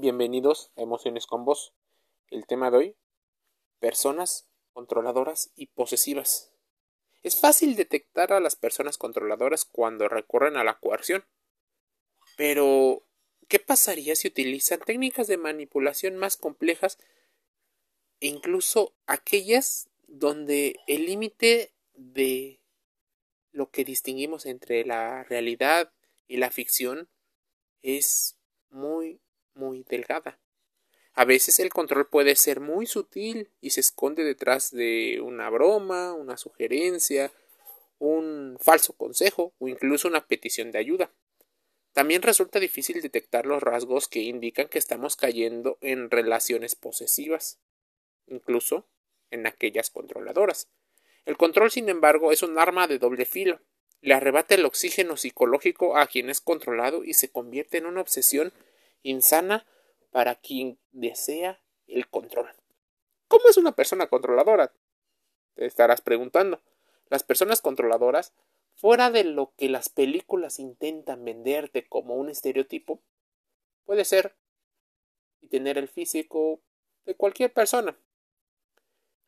Bienvenidos a Emociones con Vos. El tema de hoy, personas controladoras y posesivas. Es fácil detectar a las personas controladoras cuando recurren a la coerción. Pero, ¿qué pasaría si utilizan técnicas de manipulación más complejas e incluso aquellas donde el límite de lo que distinguimos entre la realidad y la ficción es muy muy delgada. A veces el control puede ser muy sutil y se esconde detrás de una broma, una sugerencia, un falso consejo o incluso una petición de ayuda. También resulta difícil detectar los rasgos que indican que estamos cayendo en relaciones posesivas, incluso en aquellas controladoras. El control, sin embargo, es un arma de doble filo. Le arrebata el oxígeno psicológico a quien es controlado y se convierte en una obsesión insana para quien desea el control. ¿Cómo es una persona controladora? Te estarás preguntando. Las personas controladoras, fuera de lo que las películas intentan venderte como un estereotipo, puede ser y tener el físico de cualquier persona.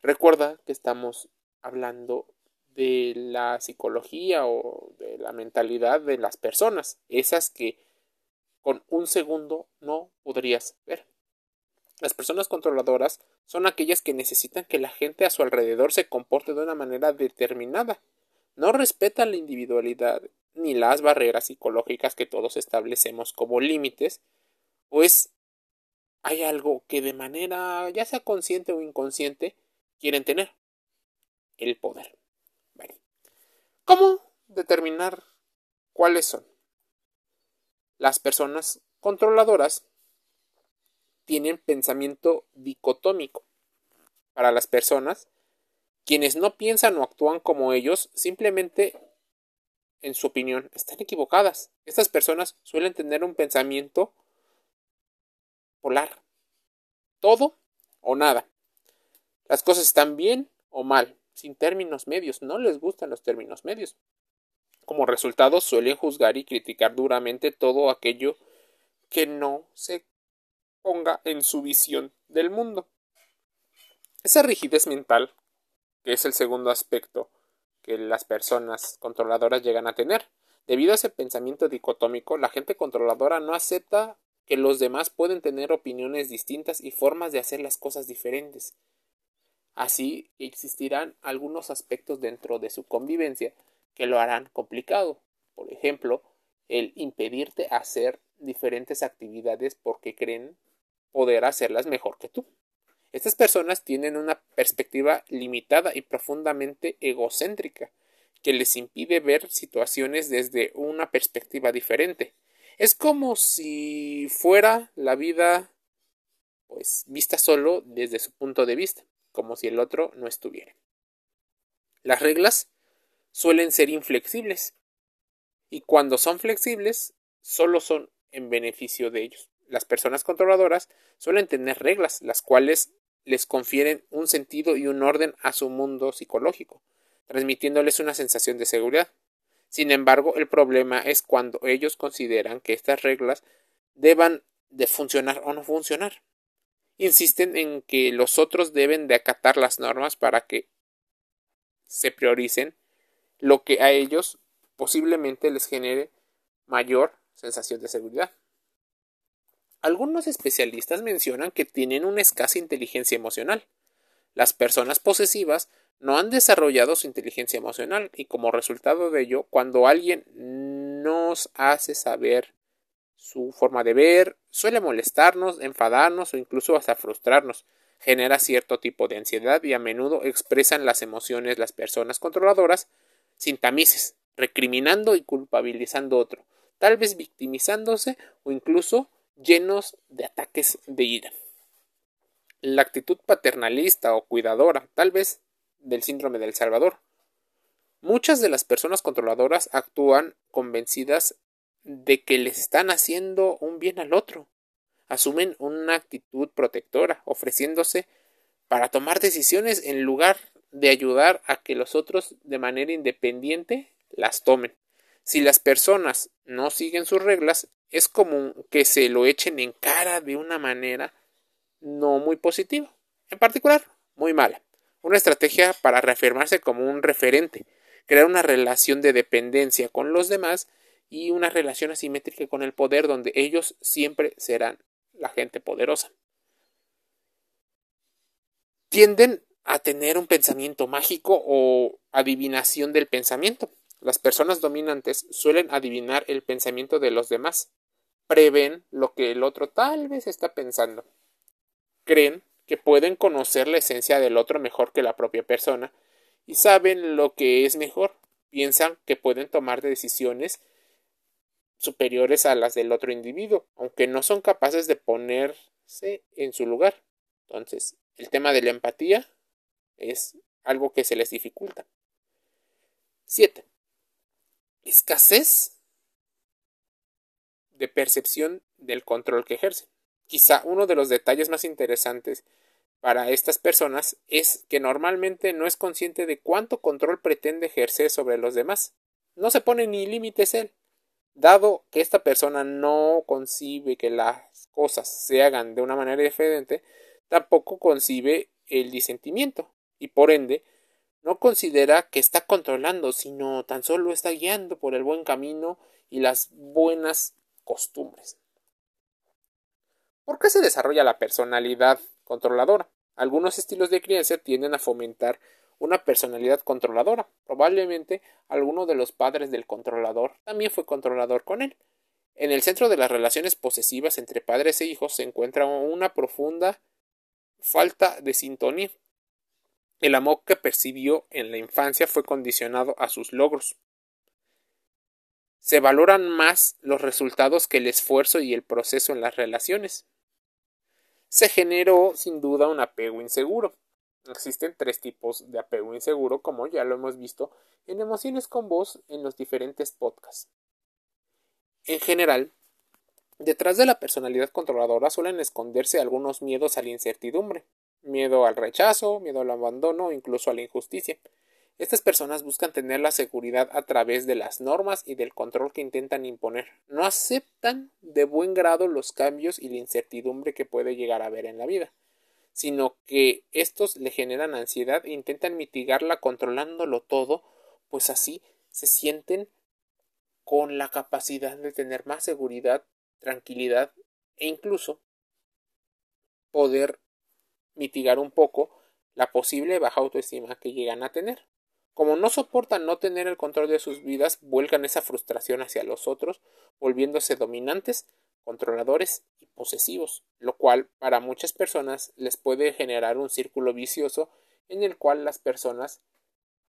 Recuerda que estamos hablando de la psicología o de la mentalidad de las personas, esas que con un segundo no podrías ver. Las personas controladoras son aquellas que necesitan que la gente a su alrededor se comporte de una manera determinada. No respetan la individualidad ni las barreras psicológicas que todos establecemos como límites, pues hay algo que de manera ya sea consciente o inconsciente quieren tener el poder. ¿Cómo determinar cuáles son? Las personas controladoras tienen pensamiento dicotómico. Para las personas, quienes no piensan o actúan como ellos, simplemente, en su opinión, están equivocadas. Estas personas suelen tener un pensamiento polar. Todo o nada. Las cosas están bien o mal, sin términos medios. No les gustan los términos medios. Como resultado suelen juzgar y criticar duramente todo aquello que no se ponga en su visión del mundo. Esa rigidez mental, que es el segundo aspecto que las personas controladoras llegan a tener. Debido a ese pensamiento dicotómico, la gente controladora no acepta que los demás pueden tener opiniones distintas y formas de hacer las cosas diferentes. Así existirán algunos aspectos dentro de su convivencia que lo harán complicado. Por ejemplo, el impedirte hacer diferentes actividades porque creen poder hacerlas mejor que tú. Estas personas tienen una perspectiva limitada y profundamente egocéntrica que les impide ver situaciones desde una perspectiva diferente. Es como si fuera la vida pues vista solo desde su punto de vista, como si el otro no estuviera. Las reglas suelen ser inflexibles y cuando son flexibles solo son en beneficio de ellos. Las personas controladoras suelen tener reglas, las cuales les confieren un sentido y un orden a su mundo psicológico, transmitiéndoles una sensación de seguridad. Sin embargo, el problema es cuando ellos consideran que estas reglas deban de funcionar o no funcionar. Insisten en que los otros deben de acatar las normas para que se prioricen lo que a ellos posiblemente les genere mayor sensación de seguridad. Algunos especialistas mencionan que tienen una escasa inteligencia emocional. Las personas posesivas no han desarrollado su inteligencia emocional y como resultado de ello, cuando alguien nos hace saber su forma de ver, suele molestarnos, enfadarnos o incluso hasta frustrarnos, genera cierto tipo de ansiedad y a menudo expresan las emociones las personas controladoras sin tamices, recriminando y culpabilizando a otro, tal vez victimizándose o incluso llenos de ataques de ira. La actitud paternalista o cuidadora, tal vez del síndrome del Salvador. Muchas de las personas controladoras actúan convencidas de que le están haciendo un bien al otro. Asumen una actitud protectora, ofreciéndose para tomar decisiones en lugar de ayudar a que los otros de manera independiente las tomen. Si las personas no siguen sus reglas, es común que se lo echen en cara de una manera no muy positiva, en particular muy mala. Una estrategia para reafirmarse como un referente, crear una relación de dependencia con los demás y una relación asimétrica con el poder donde ellos siempre serán la gente poderosa. Tienden a tener un pensamiento mágico o adivinación del pensamiento. Las personas dominantes suelen adivinar el pensamiento de los demás, prevén lo que el otro tal vez está pensando, creen que pueden conocer la esencia del otro mejor que la propia persona y saben lo que es mejor, piensan que pueden tomar decisiones superiores a las del otro individuo, aunque no son capaces de ponerse en su lugar. Entonces, el tema de la empatía es algo que se les dificulta. 7. Escasez de percepción del control que ejerce. Quizá uno de los detalles más interesantes para estas personas es que normalmente no es consciente de cuánto control pretende ejercer sobre los demás. No se pone ni límites él. Dado que esta persona no concibe que las cosas se hagan de una manera diferente, tampoco concibe el disentimiento y por ende no considera que está controlando, sino tan solo está guiando por el buen camino y las buenas costumbres. ¿Por qué se desarrolla la personalidad controladora? Algunos estilos de crianza tienden a fomentar una personalidad controladora. Probablemente alguno de los padres del controlador también fue controlador con él. En el centro de las relaciones posesivas entre padres e hijos se encuentra una profunda falta de sintonía. El amor que percibió en la infancia fue condicionado a sus logros. Se valoran más los resultados que el esfuerzo y el proceso en las relaciones. Se generó sin duda un apego inseguro. Existen tres tipos de apego inseguro, como ya lo hemos visto en Emociones con Voz en los diferentes podcasts. En general, detrás de la personalidad controladora suelen esconderse algunos miedos a la incertidumbre, miedo al rechazo, miedo al abandono, incluso a la injusticia. Estas personas buscan tener la seguridad a través de las normas y del control que intentan imponer. No aceptan de buen grado los cambios y la incertidumbre que puede llegar a haber en la vida sino que estos le generan ansiedad e intentan mitigarla controlándolo todo, pues así se sienten con la capacidad de tener más seguridad, tranquilidad e incluso poder mitigar un poco la posible baja autoestima que llegan a tener. Como no soportan no tener el control de sus vidas, vuelcan esa frustración hacia los otros, volviéndose dominantes, controladores y posesivos, lo cual para muchas personas les puede generar un círculo vicioso en el cual las personas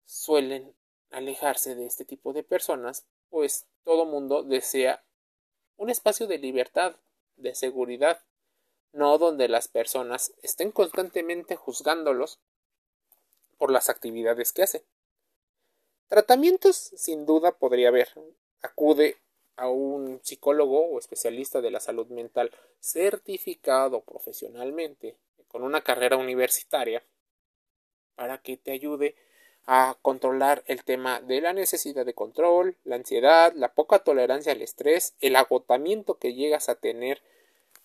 suelen alejarse de este tipo de personas, pues todo mundo desea un espacio de libertad, de seguridad, no donde las personas estén constantemente juzgándolos por las actividades que hacen. Tratamientos sin duda podría haber. Acude a un psicólogo o especialista de la salud mental certificado profesionalmente con una carrera universitaria para que te ayude a controlar el tema de la necesidad de control, la ansiedad, la poca tolerancia al estrés, el agotamiento que llegas a tener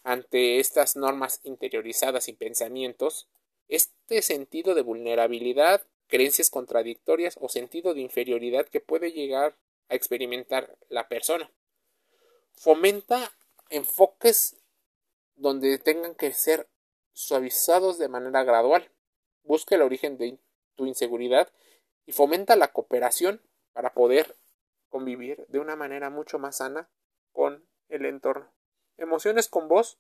ante estas normas interiorizadas y pensamientos, este sentido de vulnerabilidad, creencias contradictorias o sentido de inferioridad que puede llegar a experimentar la persona. Fomenta enfoques donde tengan que ser suavizados de manera gradual. Busca el origen de tu inseguridad y fomenta la cooperación para poder convivir de una manera mucho más sana con el entorno. Emociones con vos.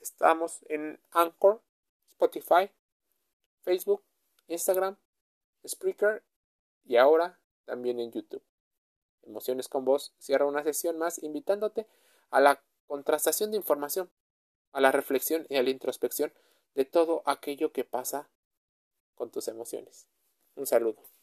Estamos en Anchor, Spotify, Facebook, Instagram, Spreaker y ahora también en YouTube. Emociones con vos cierra una sesión más invitándote a la contrastación de información, a la reflexión y a la introspección de todo aquello que pasa con tus emociones. Un saludo.